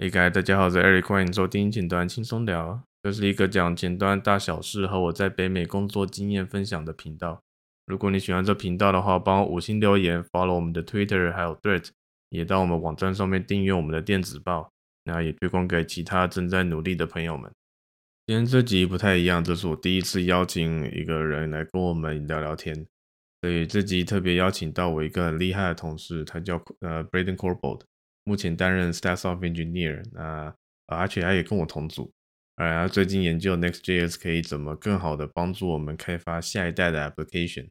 Hey guys，大家好，我是 Eric，欢迎收听前端轻松聊。这是一个讲前端大小事和我在北美工作经验分享的频道。如果你喜欢这频道的话，帮我五星留言，follow 我们的 Twitter 还有 Thread，也到我们网站上面订阅我们的电子报，那也推广给其他正在努力的朋友们。今天这集不太一样，这是我第一次邀请一个人来跟我们聊聊天，所以这集特别邀请到我一个很厉害的同事，他叫呃 Braden Corbold，目前担任 Staff of Engineer，那而且他也跟我同组，而他最近研究 Next.js 可以怎么更好的帮助我们开发下一代的 application，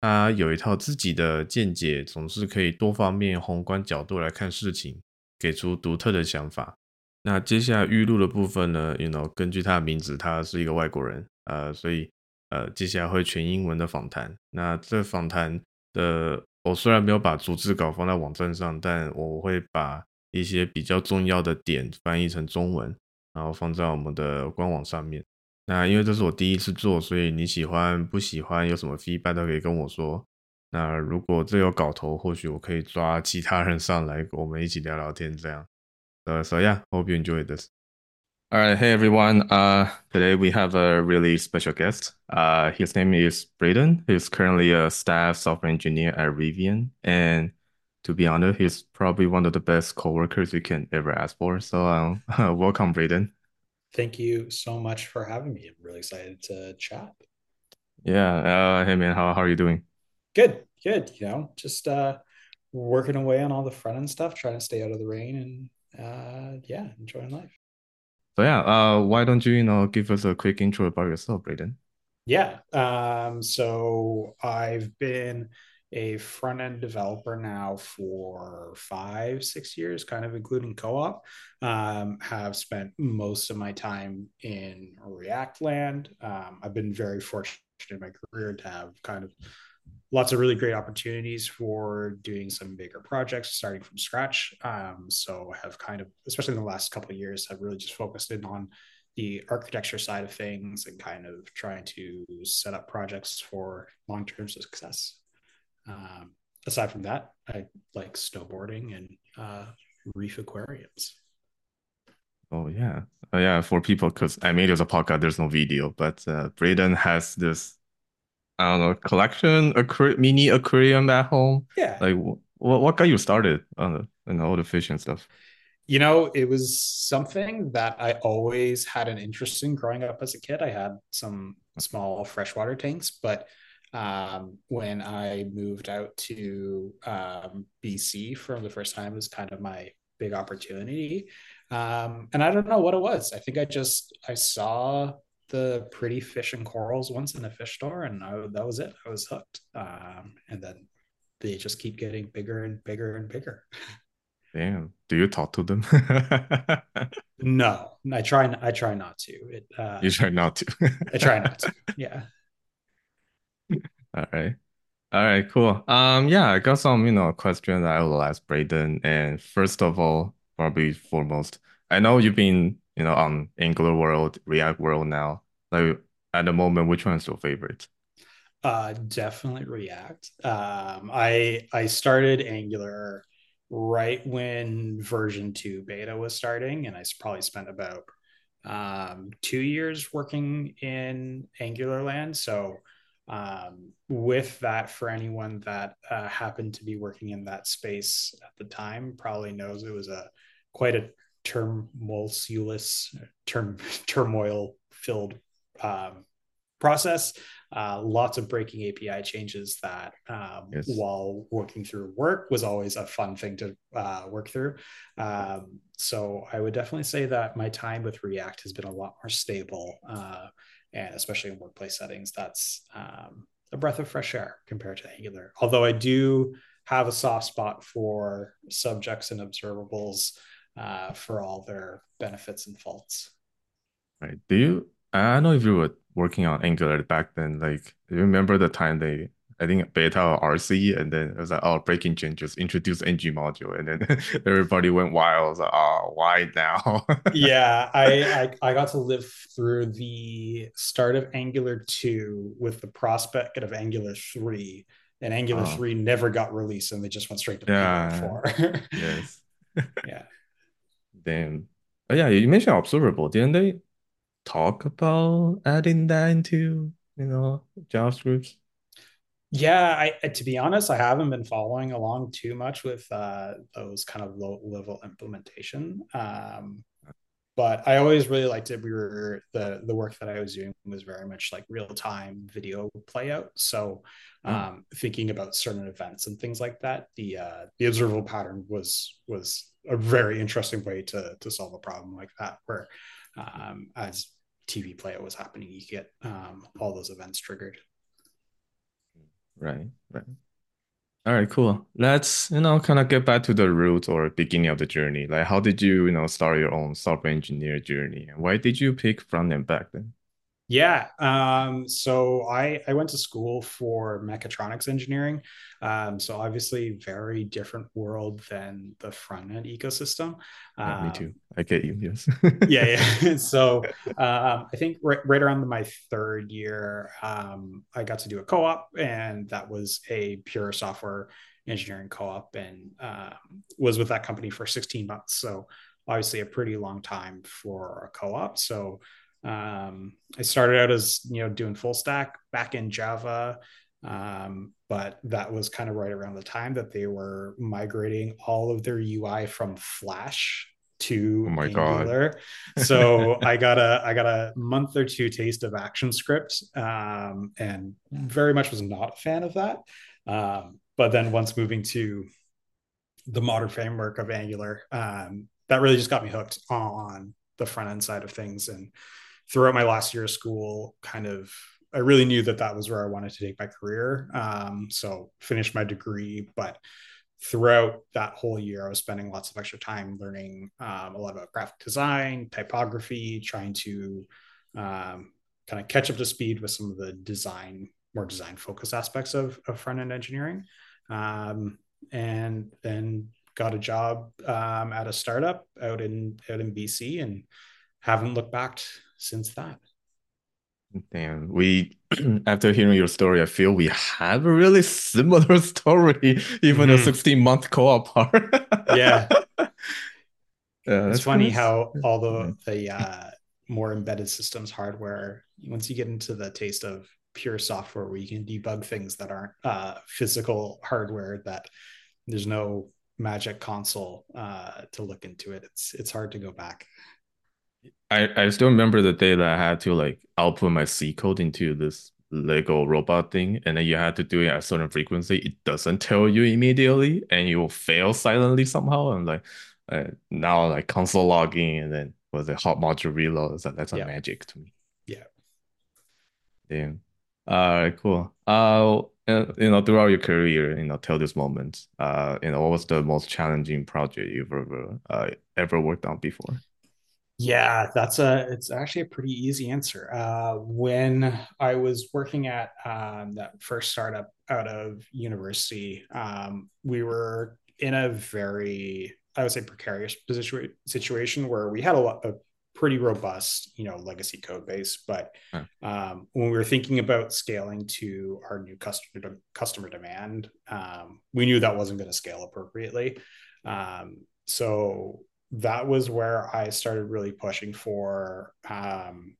他有一套自己的见解，总是可以多方面宏观角度来看事情，给出独特的想法。那接下来预录的部分呢？You know，根据他的名字，他是一个外国人，呃，所以呃，接下来会全英文的访谈。那这访谈的，我虽然没有把逐字稿放在网站上，但我会把一些比较重要的点翻译成中文，然后放在我们的官网上面。那因为这是我第一次做，所以你喜欢不喜欢，有什么 feedback 都可以跟我说。那如果这有搞头，或许我可以抓其他人上来，我们一起聊聊天，这样。呃 so yeah, hope you enjoy this. All right, hey everyone. Uh, today we have a really special guest. Uh, his name is Braden. He's currently a staff software engineer at Rivian, and to be honest, he's probably one of the best coworkers you can ever ask for. So, um, welcome, Braden. Thank you so much for having me. I'm really excited to chat. Yeah. Uh, hey man, how how are you doing? Good, good. You know, just uh, working away on all the front end stuff, trying to stay out of the rain and uh, yeah, enjoying life. So yeah, uh, why don't you, you know, give us a quick intro about yourself, Braden? Yeah. Um, so I've been a front end developer now for five, six years, kind of including co op. Um, have spent most of my time in React land. Um, I've been very fortunate in my career to have kind of lots of really great opportunities for doing some bigger projects starting from scratch. Um, so have kind of especially in the last couple of years have really just focused in on the architecture side of things and kind of trying to set up projects for long-term success. Um, aside from that i like snowboarding and uh, reef aquariums. Oh yeah, oh yeah. For people, because I made it as a podcast, there's no video, but uh, Braden has this I don't know, collection, a mini aquarium at home? Yeah. Like, what what got you started on the and all the fish and stuff? You know, it was something that I always had an interest in growing up as a kid. I had some small freshwater tanks, but um, when I moved out to um, BC for the first time, it was kind of my big opportunity. Um, and I don't know what it was. I think I just I saw the pretty fish and corals once in a fish store, and I, that was it. I was hooked. Um, and then they just keep getting bigger and bigger and bigger. Damn. Do you talk to them? no, I try. I try not to. It. Uh, you try not to. I try not to. Yeah. All right. All right. Cool. Um. Yeah. I got some, you know, questions I will ask Braden. And first of all, probably foremost, I know you've been you know, on Angular world, React world now? Like at the moment, which one is your favorite? Uh, definitely React. Um, I I started Angular right when version two beta was starting, and I probably spent about um, two years working in Angular land. So um, with that, for anyone that uh, happened to be working in that space at the time, probably knows it was a quite a tumultuous, term, turmoil filled um, process. Uh, lots of breaking API changes that, um, yes. while working through work, was always a fun thing to uh, work through. Um, so I would definitely say that my time with React has been a lot more stable, uh, and especially in workplace settings, that's um, a breath of fresh air compared to Angular. Although I do have a soft spot for subjects and observables uh, for all their benefits and faults. Right. Do you? I don't know if you were working on Angular back then. Like, you remember the time they? I think beta or RC, and then it was like, oh, breaking changes, introduce ng module, and then everybody went wild. I was like, oh, why now? yeah, I, I I got to live through the start of Angular two with the prospect of Angular three, and Angular oh. three never got released, and they just went straight to yeah. four. yes. yeah. Then, oh yeah, you mentioned observable. Didn't they talk about adding that into, you know, JavaScript? Yeah, I to be honest, I haven't been following along too much with uh, those kind of low level implementation. Um, but I always really liked it. We were the the work that I was doing was very much like real time video playout. So Oh, um, thinking about certain events and things like that, the uh, the observable pattern was was a very interesting way to to solve a problem like that, where um, as TV playout was happening, you get um, all those events triggered. right, right. All right, cool. Let's, you know, kind of get back to the root or beginning of the journey. Like, how did you, you know, start your own software engineer journey? And why did you pick front end back then? Yeah. Um, so I, I went to school for mechatronics engineering. Um, so obviously very different world than the front end ecosystem. Yeah, me too. Um, I get you. Yes. yeah, yeah. so um, I think right, right around my third year, um, I got to do a co-op, and that was a pure software engineering co-op, and uh, was with that company for 16 months. So obviously a pretty long time for a co-op. So um, I started out as you know doing full stack back in Java, um, but that was kind of right around the time that they were migrating all of their UI from Flash to Oh my God. Angular. So I got a I got a month or two taste of ActionScript, um, and very much was not a fan of that. Um, but then once moving to the modern framework of Angular, um, that really just got me hooked on the front end side of things. And throughout my last year of school, kind of, I really knew that that was where I wanted to take my career. Um, so finished my degree, but throughout that whole year, I was spending lots of extra time learning um, a lot about graphic design, typography, trying to um, kind of catch up to speed with some of the design, more design focused aspects of, of front end engineering. Um, and then got a job um, at a startup out in out in BC and haven't looked back since that. Damn, we after hearing your story, I feel we have a really similar story, even a Mm-hmm. 16 month co-op part. Yeah, Yeah, it's that's funny of how all the the uh, more embedded systems hardware, once you get into the taste of pure software where you can debug things that aren't uh, physical hardware, that there's no magic console uh, to look into it. It's it's hard to go back. I, I still remember the day that I had to like output my C code into this Lego robot thing, and then you had to do it at a certain frequency. It doesn't tell you immediately, and you will fail silently somehow. And like uh, now, like console logging, and then was it hot module reload? So that's a Yeah, magic to me. yeah. Damn. All right, cool. Uh, uh, you know, throughout your career, you know, till this moment, uh, you know, what was the most challenging project you've ever uh ever worked on before? Yeah, that's a it's actually a pretty easy answer. Uh, when I was working at um, that first startup out of university, um, we were in a very, I would say, precarious position situation where we had a lot of pretty robust, you know, legacy code base, but Huh. um, when we were thinking about scaling to our new customer customer demand, um, we knew that wasn't going to scale appropriately. Um, so that was where I started really pushing for um,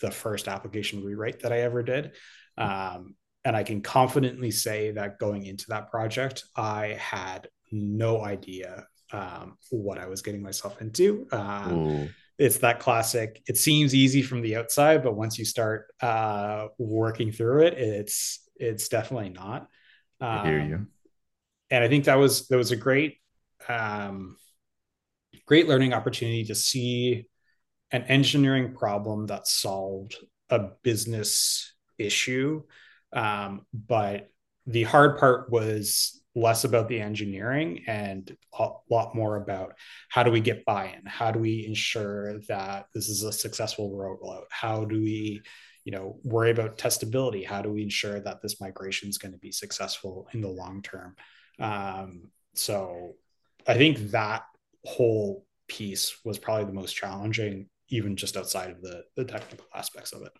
the first application rewrite that I ever did. Um, and I can confidently say that going into that project, I had no idea um, what I was getting myself into. Uh, Oh, it's that classic, it seems easy from the outside, but once you start uh, working through it, it's it's definitely not. I hear you. Um, and I think that was that was a great um, great learning opportunity to see an engineering problem that solved a business issue. Um, but the hard part was less about the engineering and a lot more about how do we get buy-in? How do we ensure that this is a successful rollout? How do we, you know, worry about testability? How do we ensure that this migration is going to be successful in the long term? Um, so I think that whole piece was probably the most challenging, even just outside of the the technical aspects of it.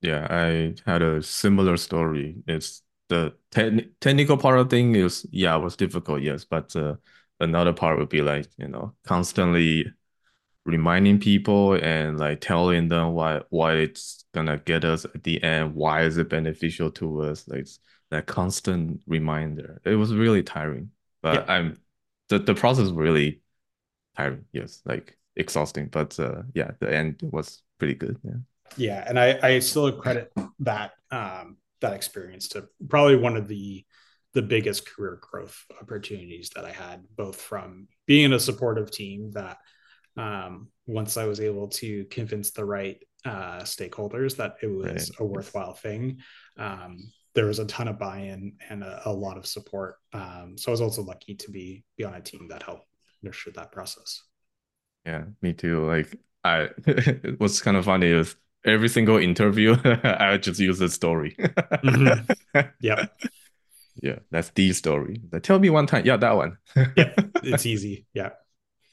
Yeah, I had a similar story. It's the te technical part of thing is yeah, it was difficult, yes, but uh, another part would be like you know constantly reminding people and like telling them why why it's gonna get us at the end why is it beneficial to us like that constant reminder it was really tiring but yeah. i'm the, the process was really tiring yes like exhausting but uh yeah the end was pretty good yeah yeah and i i still credit that um that experience to probably one of the the biggest career growth opportunities that I had, both from being a supportive team that um, once I was able to convince the right uh, stakeholders that it was right. a worthwhile thing, um, there was a ton of buy-in and a, a lot of support. Um, so I was also lucky to be be on a team that helped nurture that process. Yeah, me too. Like I, what's kind of funny is every single interview, I just use a story. mm-hmm. Yeah. Yeah, that's the story. Like, tell me one time. Yeah, that one. yeah, it's easy. Yeah.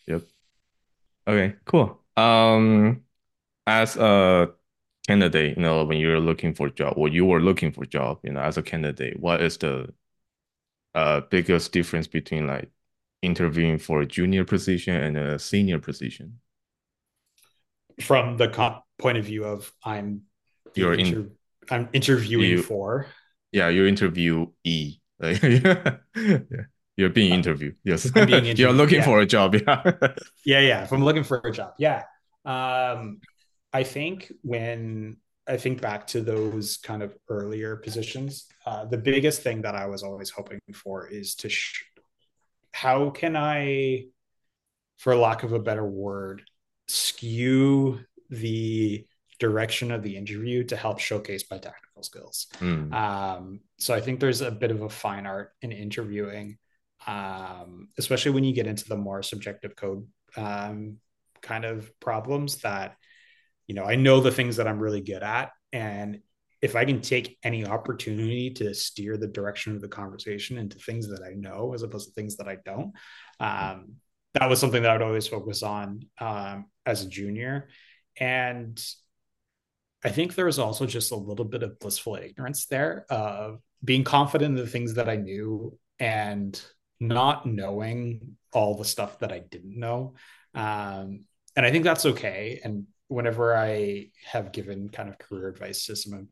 Yep. Okay, cool. Um, as a candidate, you know, when you're looking for a job, or you were looking for a job, you know, as a candidate, what is the uh biggest difference between like interviewing for a junior position and a senior position? From the comp- point of view of I'm you're inter- in, I'm interviewing you, for yeah, you interview E. yeah. You're being uh, interviewed. Yes. Being interviewed. You're looking yeah. for a job. Yeah. yeah. Yeah. If I'm looking for a job. Yeah. Um, I think when I think back to those kind of earlier positions, uh, the biggest thing that I was always hoping for is to, sh- how can I, for lack of a better word, skew the direction of the interview to help showcase my technical skills. Mm. Um, so I think there's a bit of a fine art in interviewing, um, especially when you get into the more subjective code um, kind of problems that, you know, I know the things that I'm really good at. And if I can take any opportunity to steer the direction of the conversation into things that I know as opposed to things that I don't, um, that was something that I'd always focus on um, as a junior. And I think there was also just a little bit of blissful ignorance there of being confident in the things that I knew and not knowing all the stuff that I didn't know. Um, and I think that's okay. And whenever I have given kind of career advice to some of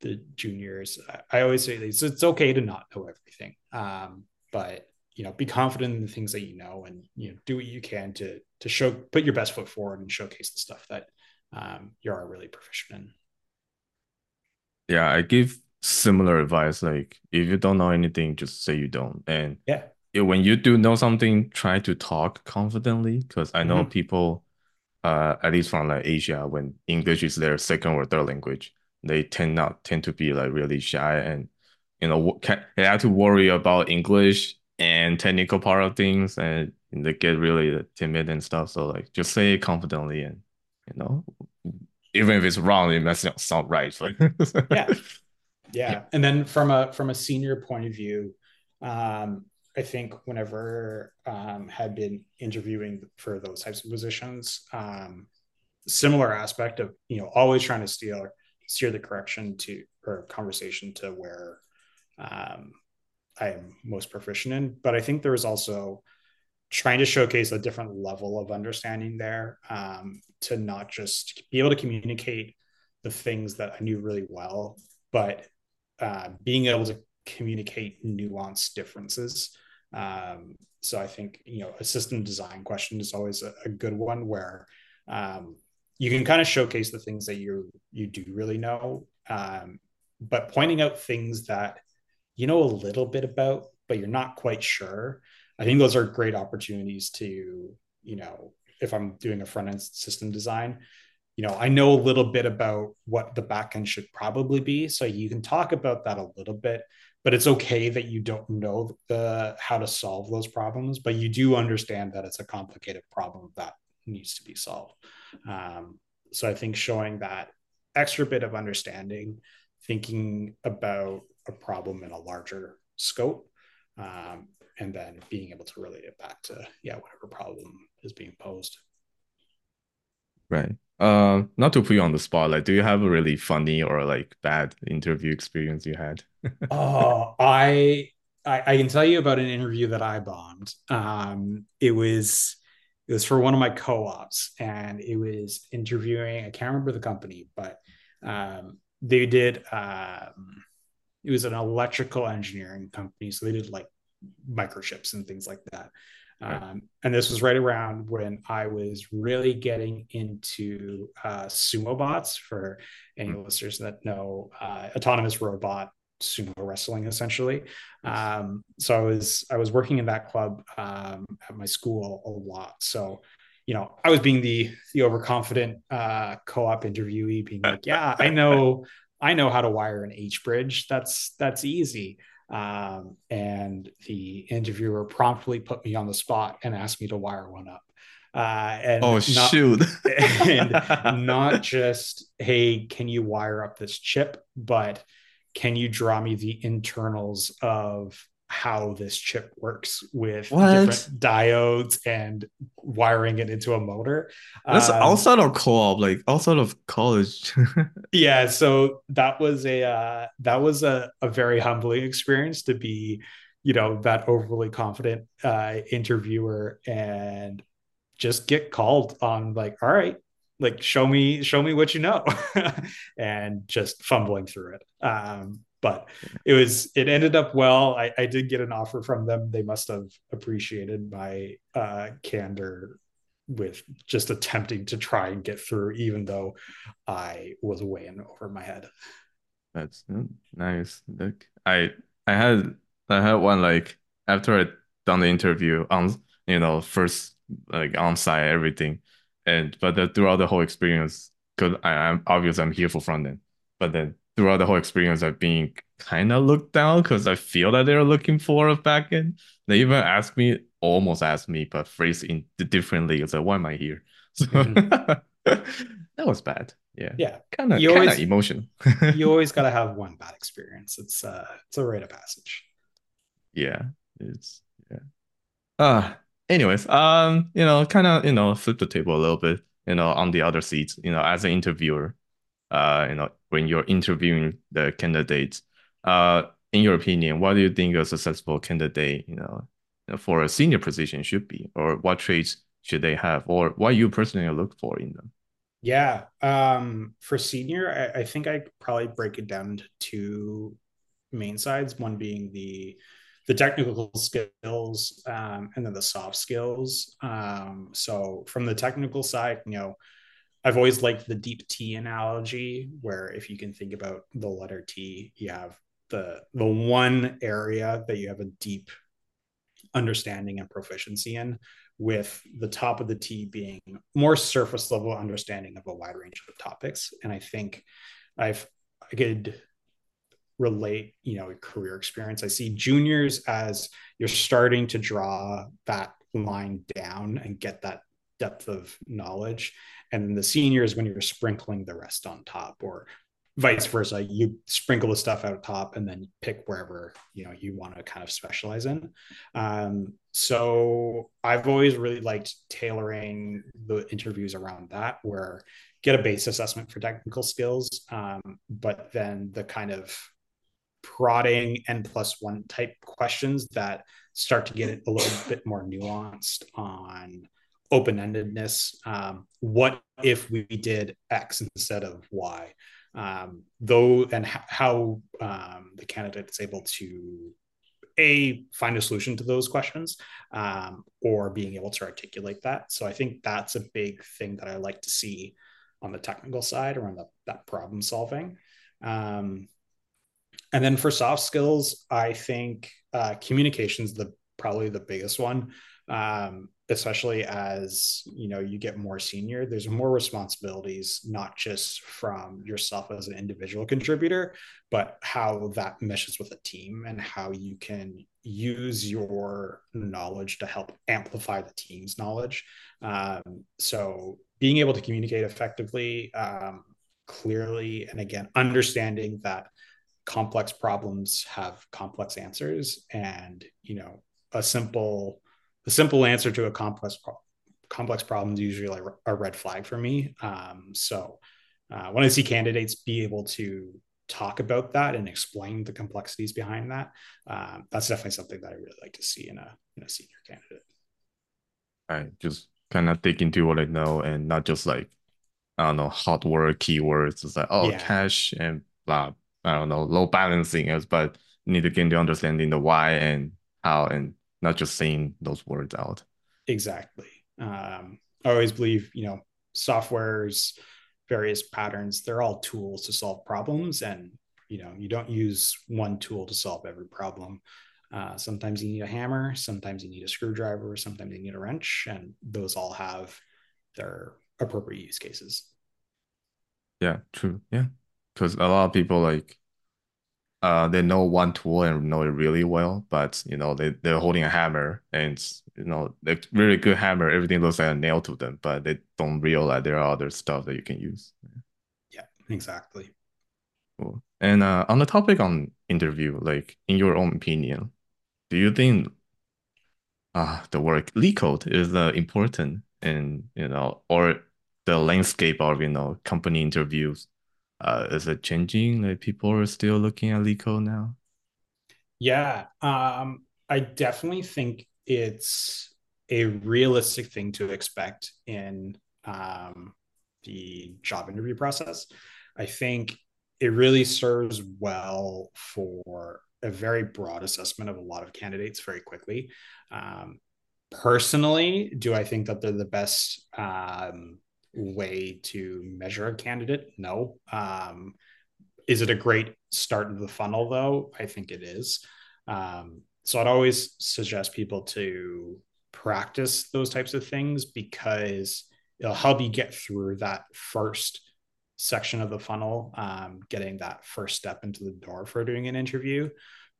the juniors, I, always say it's, it's okay to not know everything. Um, but you know, be confident in the things that you know and you know, do what you can to to show put your best foot forward and showcase the stuff that um, you are really proficient in. Yeah, I give similar advice. Like if you don't know anything, just say you don't. And yeah, when you do know something, try to talk confidently. Because I know mm-hmm. people, uh, at least from like Asia, when English is their second or third language, they tend not tend to be like really shy and you know can, they have to worry about English and technical part of things, and they get really timid and stuff. So like just say it confidently and you know, even if it's wrong, it must not sound right. yeah. yeah. And then from a from a senior point of view, um, I think whenever um, had been interviewing for those types of positions, um, similar aspect of you know always trying to steer steer the correction to or conversation to where um, I am most proficient in. But I think there was also trying to showcase a different level of understanding there um, to not just be able to communicate the things that I knew really well, but uh, being able to communicate nuanced differences. Um, so I think you know a system design question is always a, a good one where um, you can kind of showcase the things that you you do really know, um, but pointing out things that you know a little bit about, but you're not quite sure I think those are great opportunities to, you know, if I'm doing a front end system design, you know, I know a little bit about what the backend should probably be. So you can talk about that a little bit, but it's okay that you don't know the how to solve those problems, but you do understand that it's a complicated problem that needs to be solved. Um, so I think showing that extra bit of understanding, thinking about a problem in a larger scope, um, and then being able to relate it back to yeah whatever problem is being posed right uh not to put you on the spot like do you have a really funny or like bad interview experience you had oh i I, I, can tell you about an interview that I bombed. Um, it was it was for one of my co-ops, and it was interviewing. I can't remember the company, but um, they did. Um, it was an electrical engineering company, so they did like microchips and things like that. Um, and this was right around when I was really getting into uh, sumo bots for any mm-hmm. listeners that know uh, autonomous robot sumo wrestling essentially. Um, so I was I was working in that club um, at my school a lot. So you know I was being the the overconfident uh, co-op interviewee, being like, yeah, I know I know how to wire an H bridge. That's that's easy. Um, and the interviewer promptly put me on the spot and asked me to wire one up. Uh, and oh not, shoot! and not just hey, can you wire up this chip, but can you draw me the internals of how this chip works with what? different diodes and wiring it into a motor. That's um, outside of co-op, like outside of college. yeah, so that was a uh, that was a, a very humbling experience to be, you know, that overly confident uh, interviewer and just get called on like, all right, like show me show me what you know, and just fumbling through it. Um, but it was it ended up well. I, I did get an offer from them. They must have appreciated my uh, candor with just attempting to try and get through even though i was way in over my head. That's nice. Look, i i had i had one like after i done the interview on you know first like on site everything and but the, throughout the whole experience because i'm obviously i'm here for front end but then throughout the whole experience I've been kind of looked down because I feel that they're looking for a backend. They even asked me, almost asked me, but phrased in differently. It's like, why am I here? So mm-hmm. that was bad. Yeah. Yeah. Kind of kind of emotional. you always gotta have one bad experience. It's uh it's a rite of passage. Yeah. It's yeah. Uh anyways, um, you know, kind of, you know, flip the table a little bit, you know, on the other seats, you know, as an interviewer, uh, you know, when you're interviewing the candidates. Uh, in your opinion, what do you think a successful candidate, you know, for a senior position should be, or what traits should they have, or what you personally look for in them? Yeah, um, for senior, I, I think I probably break it down into two main sides. One being the the technical skills um, and then the soft skills. Um, so from the technical side, you know, I've always liked the deep T analogy, where if you can think about the letter T, you have the the one area that you have a deep understanding and proficiency in, with the top of the T being more surface level understanding of a wide range of topics. And I think I've I could relate, you know, career experience. I see juniors as you're starting to draw that line down and get that depth of knowledge and then the seniors when you're sprinkling the rest on top or vice versa. You sprinkle the stuff out top and then pick wherever you know you want to kind of specialize in. Um, so i've always really liked tailoring the interviews around that where get a base assessment for technical skills um, but then the kind of prodding n plus one type questions that start to get a little bit more nuanced on open-endedness um, what if we did x instead of y? Um, though and h- how um, the candidate is able to a find a solution to those questions um, or being able to articulate that. So i think that's a big thing that i like to see on the technical side around the, that problem solving. Um, and then for soft skills i think uh, communication is the probably the biggest one. Um, especially as you know you get more senior there's more responsibilities not just from yourself as an individual contributor but how that meshes with a team and how you can use your knowledge to help amplify the team's knowledge. Um, so being able to communicate effectively um, clearly and again understanding that complex problems have complex answers and you know a simple the simple answer to a complex complex problem is usually like a red flag for me. Um, so uh, when I see candidates be able to talk about that and explain the complexities behind that. Um, that's definitely something that I really like to see in a in a senior candidate. Right, just kind of dig into what I know and not just like I don't know hot word keywords. It's like oh yeah. cache and blah. I don't know load balancing is, but need to get into understanding the why and how and not just saying those words out. Exactly. Um, I always believe you know software's various patterns they're all tools to solve problems. And you know you don't use one tool to solve every problem. Uh, sometimes you need a hammer sometimes you need a screwdriver sometimes you need a wrench and those all have their appropriate use cases. Yeah true. Yeah. Because a lot of people like uh, they know one tool and know it really well, but you know they they're holding a hammer and you know they're really good hammer. Everything looks like a nail to them, but they don't realize there are other stuff that you can use. Yeah, exactly. Cool. And uh, on the topic on interview, like in your own opinion, do you think uh the word LeetCode is uh, important in you know or the landscape of you know company interviews uh, is it changing? Like people are still looking at LeetCode now? Yeah, um, I definitely think it's a realistic thing to expect in um, the job interview process. I think it really serves well for a very broad assessment of a lot of candidates very quickly. Um, personally, do I think that they're the best um, way to measure a candidate? No. Um, is it a great start of the funnel, though? I think it is. Um, so I'd always suggest people to practice those types of things because it'll help you get through that first section of the funnel, um, getting that first step into the door for doing an interview.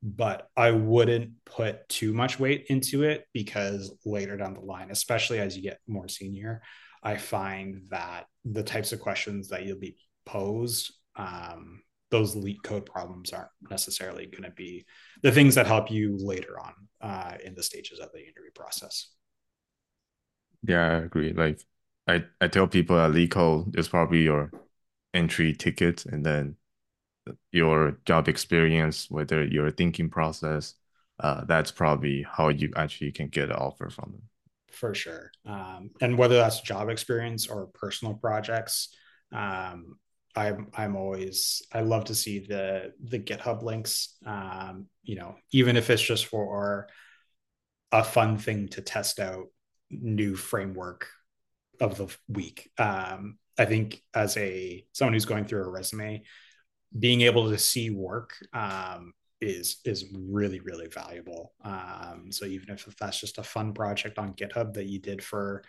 But I wouldn't put too much weight into it because later down the line, especially as you get more senior, I find that the types of questions that you'll be posed, um, those LeetCode problems aren't necessarily going to be the things that help you later on uh, in the stages of the interview process. Yeah, I agree. Like I, I tell people that LeetCode is probably your entry ticket and then your job experience, whether your thinking process, uh, that's probably how you actually can get an offer from them for sure. Um, and whether that's job experience or personal projects, um, I'm I'm always I love to see the the GitHub links. Um, you know, even if it's just for a fun thing to test out new framework of the week. Um, I think as a someone who's going through a resume, being able to see work um, is is really really valuable. Um, so even if that's just a fun project on github that you did for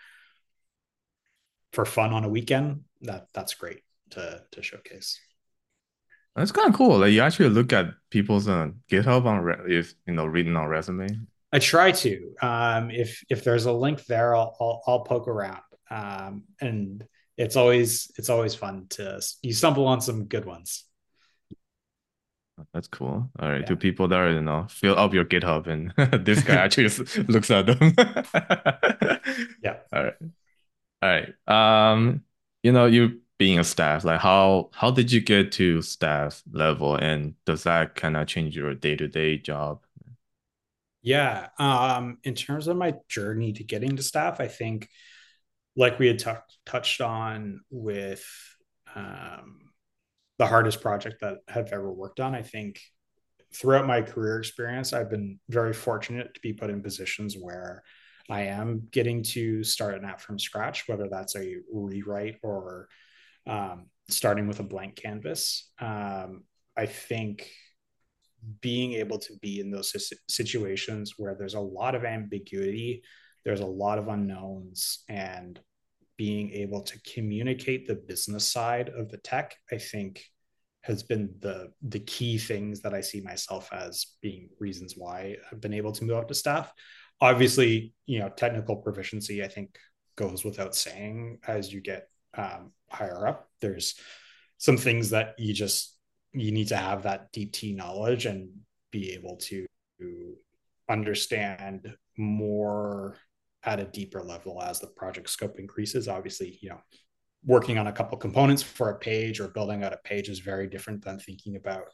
for fun on a weekend that that's great to to showcase. That's kind of cool like you actually look at people's uh, github on re- if you know reading on resume. I try to um, if if there's a link there i'll i'll, I'll poke around. Um, and it's always it's always fun to you stumble on some good ones that's cool. All right, yeah. to people that are, you know, fill up your GitHub and this guy actually looks at them. yeah. All right. All right. Um, you know, you being a staff, like how how did you get to staff level and does that kind of change your day-to-day job? Yeah. Um, in terms of my journey to getting to staff, I think like we had t- touched on with um the hardest project that I've ever worked on. I think throughout my career experience, I've been very fortunate to be put in positions where I am getting to start an app from scratch, whether that's a rewrite or um, starting with a blank canvas. Um, I think being able to be in those situations where there's a lot of ambiguity, there's a lot of unknowns, and being able to communicate the business side of the tech, I think has been the the key things that I see myself as being reasons why I've been able to move up to staff. Obviously, you know, technical proficiency I think goes without saying as you get um, higher up. There's some things that you just you need to have that deep T knowledge and be able to understand more at a deeper level as the project scope increases. Obviously, you know, working on a couple components for a page or building out a page is very different than thinking about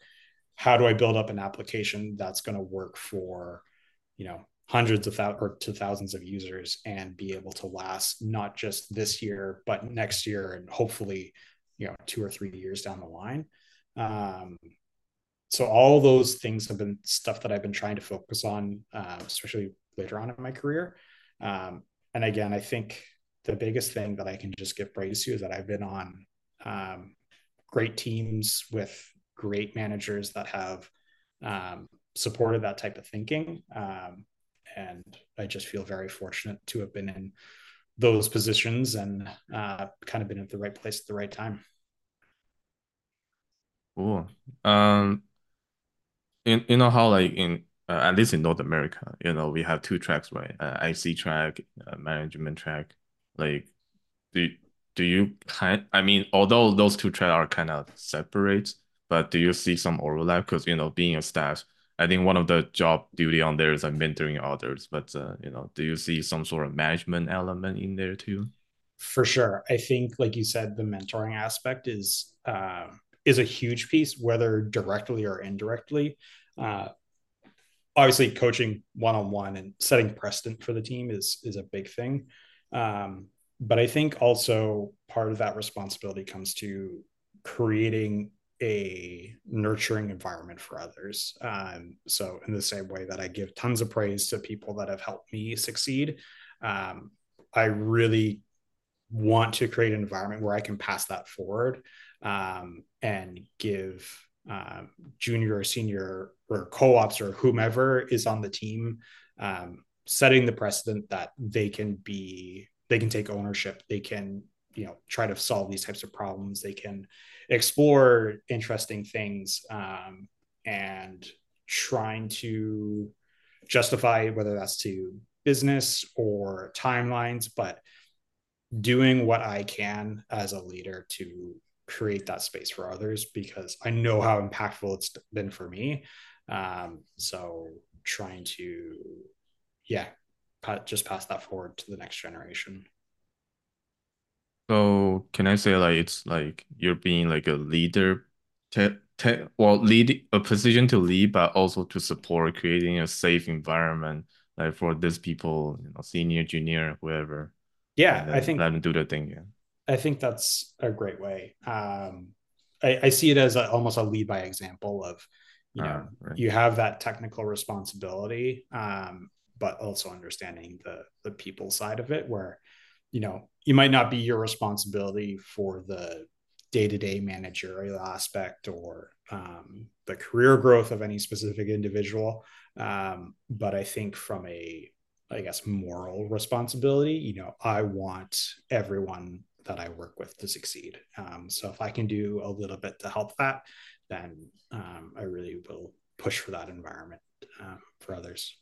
how do I build up an application that's going to work for, you know, hundreds of thousands or to thousands of users and be able to last not just this year but next year and hopefully you know two or three years down the line. Um, so all those things have been stuff that i've been trying to focus on uh, especially later on in my career. Um, and again i think the biggest thing that i can just give praise to is that i've been on um, great teams with great managers that have um, supported that type of thinking um, and I just feel very fortunate to have been in those positions and uh, kind of been at the right place at the right time. Cool. Um, in you know how like in uh, at least in North America, you know we have two tracks, right? Uh, IC track, uh, management track. Like, do do you kind? I mean, although those two tracks are kind of separate, but do you see some overlap? Because you know, being a staff, I think one of the job duty on there is like mentoring others, but uh, you know, do you see some sort of management element in there too? For sure, I think, like you said, the mentoring aspect is uh, is a huge piece, whether directly or indirectly. Uh, obviously, coaching one on one and setting precedent for the team is is a big thing. Um, but I think also part of that responsibility comes to creating a nurturing environment for others. Um, so, in the same way that I give tons of praise to people that have helped me succeed, um, I really want to create an environment where I can pass that forward um, and give um, junior or senior or co-ops or whomever is on the team um, setting the precedent that they can be they can take ownership. They can you know try to solve these types of problems. They can explore interesting things um, and trying to justify whether that's to business or timelines but doing what i can as a leader to create that space for others because i know how impactful it's been for me. Um, so trying to yeah just pass that forward to the next generation so can I say like it's like you're being like a leader, te te well, lead a position to lead, but also to support creating a safe environment like for these people, you know, senior, junior, whoever. Yeah, I think let them do their thing. Yeah, I think that's a great way. Um, I, I see it as a, almost a lead by example of, you know, uh, right. you have that technical responsibility, um, but also understanding the the people side of it, where you know you might not be your responsibility for the day-to-day managerial aspect or um, the career growth of any specific individual. Um, but i think from a i guess moral responsibility you know i want everyone that i work with to succeed. Um, so if i can do a little bit to help that then um, i really will push for that environment uh, for others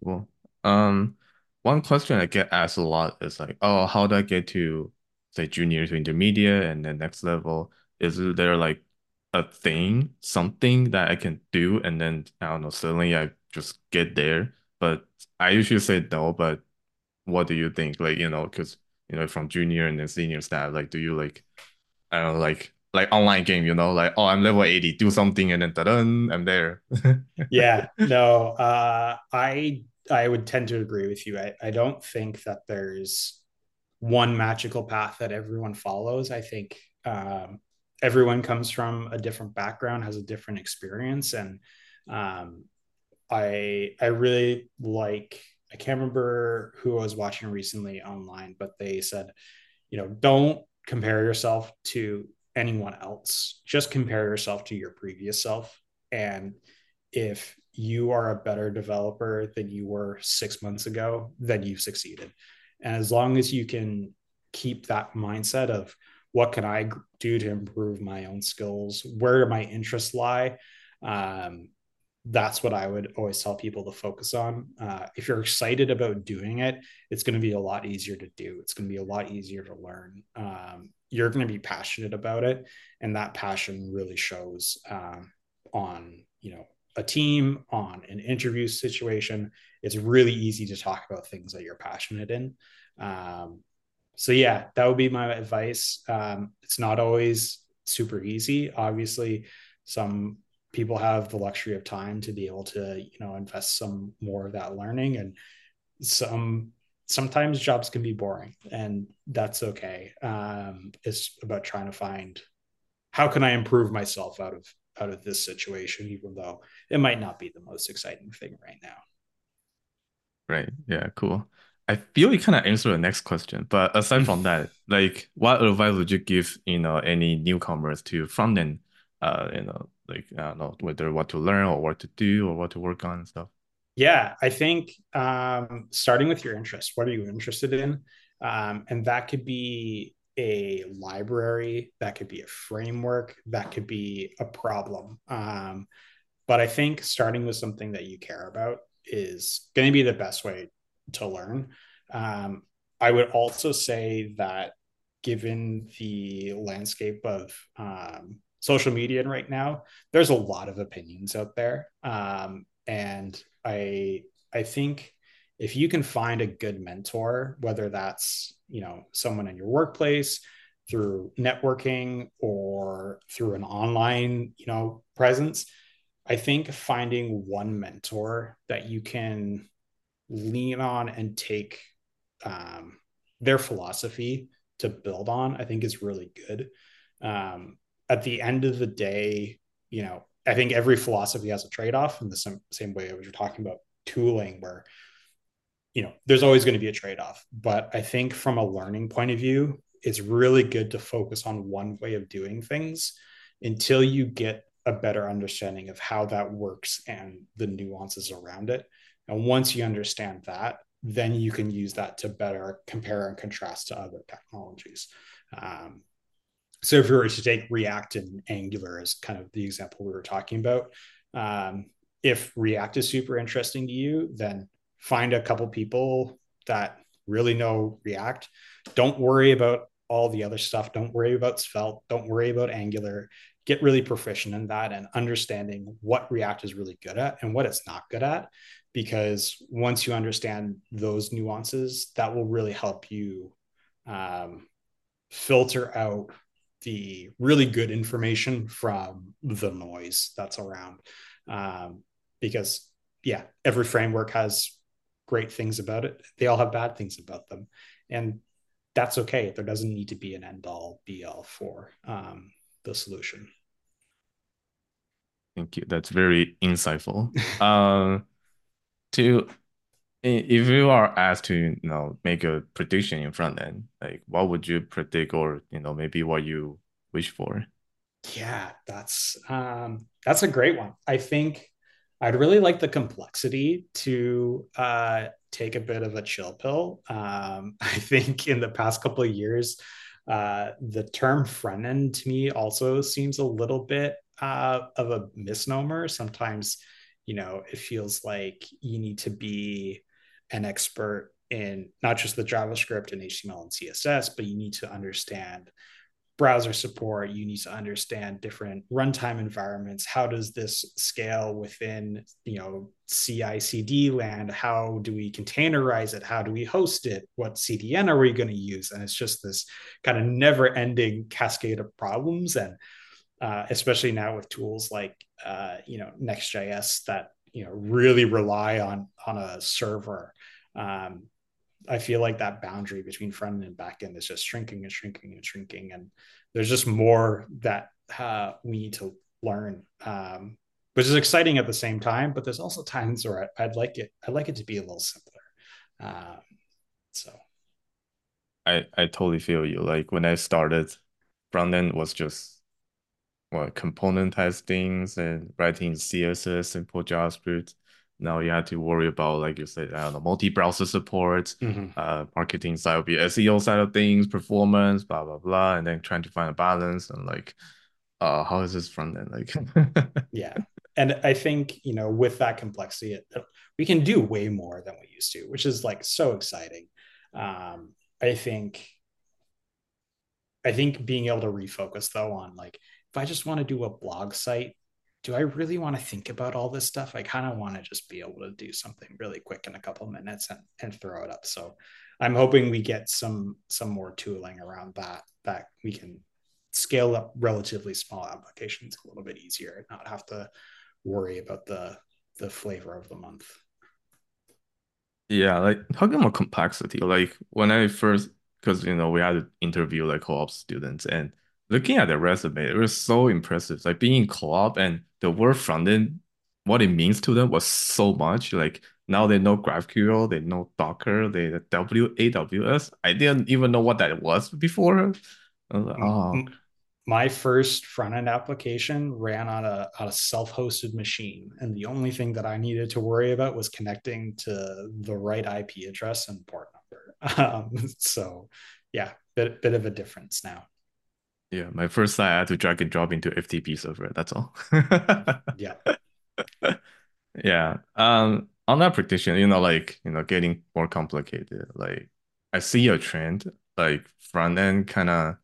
well um one question I get asked a lot is like, oh, how do I get to say junior to intermediate and then next level? Is there like a thing, something that I can do and then I don't know, suddenly I just get there? But I usually say no, but what do you think? Like, you know, because you know, from junior and then senior staff, like do you like I don't know, like like online game, you know, like oh I'm level 80, do something and then ta-da I'm there. yeah, no, uh I I would tend to agree with you. I, I don't think that there's one magical path that everyone follows. I think um, everyone comes from a different background, has a different experience, and um, I I really like. I can't remember who I was watching recently online, but they said, you know, don't compare yourself to anyone else. Just compare yourself to your previous self. And if you are a better developer than you were six months ago, then you've succeeded. And as long as you can keep that mindset of what can I do to improve my own skills, where do my interests lie, um, that's what I would always tell people to focus on. Uh, if you're excited about doing it, it's going to be a lot easier to do. It's going to be a lot easier to learn. Um, you're going to be passionate about it, and that passion really shows um, on you know a team, on an interview situation, it's really easy to talk about things that you're passionate in. Um, so yeah, that would be my advice. Um, it's not always super easy. Obviously, some people have the luxury of time to be able to, you know, invest some more of that learning and some sometimes jobs can be boring and that's okay. Um, it's about trying to find how can I improve myself out of out of this situation, even though it might not be the most exciting thing right now. Right. Yeah, cool. I feel you kind of answered the next question, but aside from that, like what advice would you give, you know, any newcomers to front end, uh, you know, like I don't know whether what to learn or what to do or what to work on and stuff? Yeah, I think um, starting with your interest. What are you interested in? Um, and that could be a library, that could be a framework, that could be a problem. Um, but I think starting with something that you care about is going to be the best way to learn. Um, I would also say that given the landscape of um, social media and right now, there's a lot of opinions out there, um, and I I think if you can find a good mentor, whether that's you know someone in your workplace through networking or through an online you know presence i think finding one mentor that you can lean on and take um, their philosophy to build on, I think is really good. Um, at the end of the day, you know, I think every philosophy has a trade off in the same, same way as you're talking about tooling, where, you know, there's always going to be a trade off. But I think from a learning point of view, it's really good to focus on one way of doing things until you get a better understanding of how that works and the nuances around it. And once you understand that, then you can use that to better compare and contrast to other technologies. Um, so if you were to take React and Angular as kind of the example we were talking about, um, if React is super interesting to you, then find a couple people that really know React. Don't worry about all the other stuff. Don't worry about Svelte. Don't worry about Angular. Get really proficient in that and understanding what React is really good at and what it's not good at because once you understand those nuances, that will really help you um, filter out the really good information from the noise that's around. Um, because, yeah, every framework has great things about it, they all have bad things about them. And that's okay. There doesn't need to be an end all be all for um, the solution. Thank you. That's very insightful. uh, to if you are asked to you know make a prediction in front end like what would you predict or you know maybe what you wish for? Yeah that's um that's a great one. I think i'd really like the complexity to uh take a bit of a chill pill. Um i think in the past couple of years uh the term front end to me also seems a little bit uh of a misnomer. Sometimes you know it feels like you need to be an expert in not just the javascript and html and css but you need to understand browser support. You need to understand different runtime environments. How does this scale within you know ci cd land? How do we containerize it? How do we host it? What cdn are we going to use? And it's just this kind of never ending cascade of problems. And uh, especially now with tools like uh, you know Next.js that you know really rely on on a server. Um, I feel like that boundary between front end and back end is just shrinking and shrinking and shrinking, and there's just more that uh, we need to learn, um, which is exciting at the same time. But there's also times where I, would like it. I'd like it to be a little simpler. Um, so, I I totally feel you. Like when I started, front end was just well, componentized things and writing CSS, simple JavaScript. Now you have to worry about, like you said, I don't know, multi-browser support, mm-hmm. uh, marketing side will be SEO side of things, performance, blah blah blah, and then trying to find a balance and like, uh, how is this front end like? yeah, and I think you know with that complexity, it, we can do way more than we used to, which is like so exciting. Um, I think, I think being able to refocus though on like if I just want to do a blog site, do I really want to think about all this stuff? I kind of want to just be able to do something really quick in a couple minutes and, and throw it up. So I'm hoping we get some some more tooling around that that we can scale up relatively small applications a little bit easier and not have to worry about the the flavor of the month. Yeah, like talking about complexity, like when I first, because you know we had to interview like co-op students, and looking at their resume, it was so impressive. Like being co-op and the word front end, what it means to them was so much. Like now they know GraphQL, they know Docker, they W AWS. I didn't even know what that was before. Was like, oh, my first front end application ran on a, on a self hosted machine. And the only thing that I needed to worry about was connecting to the right IP address and port number. Um, so, yeah, bit, bit of a difference now. Yeah, my first site I had to drag and drop into FTP server. That's all. yeah. Yeah. Um, on that prediction, you know, like, you know, getting more complicated. Like, I see a trend, like front end kind of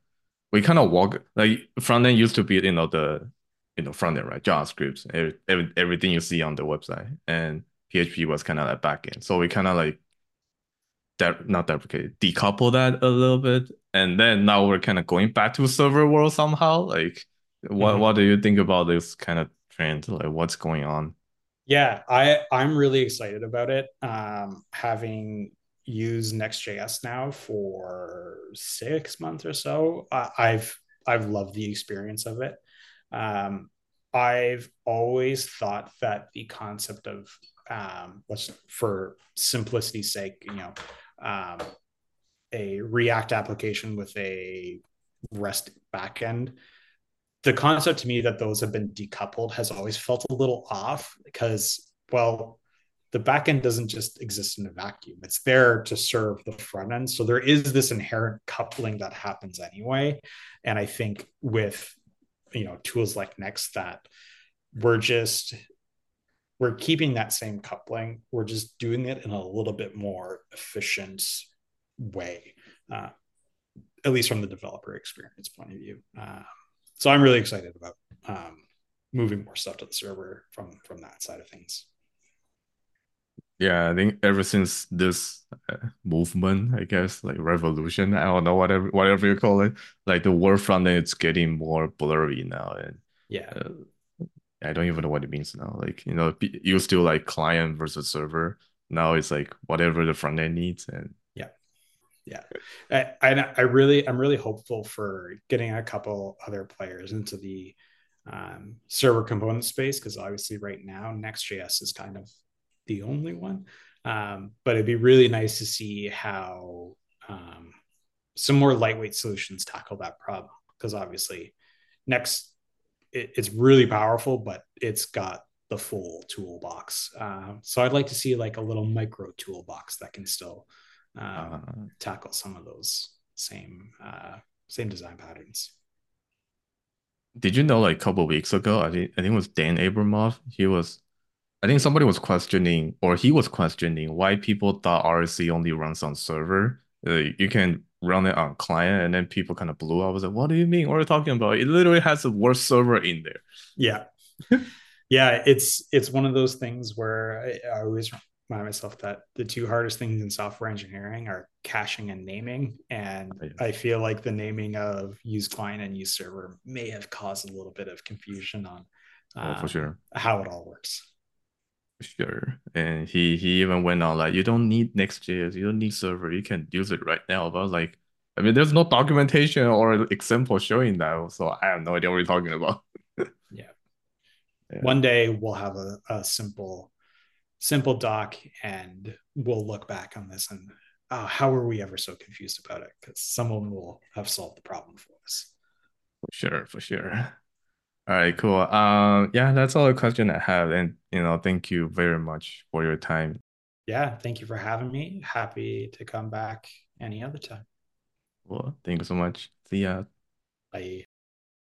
we kind of walk like front end used to be you know the you know front end right JavaScript every, every, everything you see on the website and PHP was kind of like back end so we kind of like that not deprecate decouple that a little bit and then now we're kind of going back to server world somehow like what mm-hmm. what do you think about this kind of trend like what's going on yeah i i'm really excited about it um having used Next.js now for six months or so. I've I've loved the experience of it. Um, I've always thought that the concept of um, let's for simplicity's sake, you know, um, a React application with a REST backend. The concept to me that those have been decoupled has always felt a little off because, well, the backend doesn't just exist in a vacuum. It's there to serve the front end. So there is this inherent coupling that happens anyway. And I think with you know tools like Next that we're just we're keeping that same coupling. We're just doing it in a little bit more efficient way, uh, at least from the developer experience point of view. Uh, so I'm really excited about um, moving more stuff to the server from from that side of things. Yeah, I think ever since this uh, movement, I guess, like revolution, I don't know whatever whatever you call it, like the word front end, it's getting more blurry now, and yeah, uh, I don't even know what it means now. Like you know, you still like client versus server. Now it's like whatever the front end needs, and yeah, yeah. I I, really I'm really hopeful for getting a couple other players into the um, server component space because obviously right now Next.js is kind of the only one. Um, but it'd be really nice to see how um, some more lightweight solutions tackle that problem because obviously next it, it's really powerful but it's got the full toolbox uh, so i'd like to see like a little micro toolbox that can still um, uh, tackle some of those same uh, same design patterns did you know like a couple weeks ago i think i think it was dan abramov he was I think somebody was questioning, or he was questioning, why people thought RSC only runs on server. Uh, you can run it on client, and then people kind of blew up. I was like, "What do you mean? What are you talking about? It literally has the worst server in there." Yeah, yeah. It's it's one of those things where I, I always remind myself that the two hardest things in software engineering are caching and naming. And oh, I feel like the naming of use client and use server may have caused a little bit of confusion on oh, for um, sure how it all works. Sure. And he he even went on like, you don't need Next.js, you don't need server, you can use it right now. But I was like, I mean, there's no documentation or example showing that, so I have no idea what you're talking about. yeah. yeah. One day we'll have a, a simple, simple doc, and we'll look back on this and oh, how were we ever so confused about it? Because someone will have solved the problem for us. For sure, for sure. All right, cool. Um, yeah, that's all the question I have. And, you know, thank you very much for your time. Yeah, thank you for having me. Happy to come back any other time. Well, thank you so much. See ya. Bye.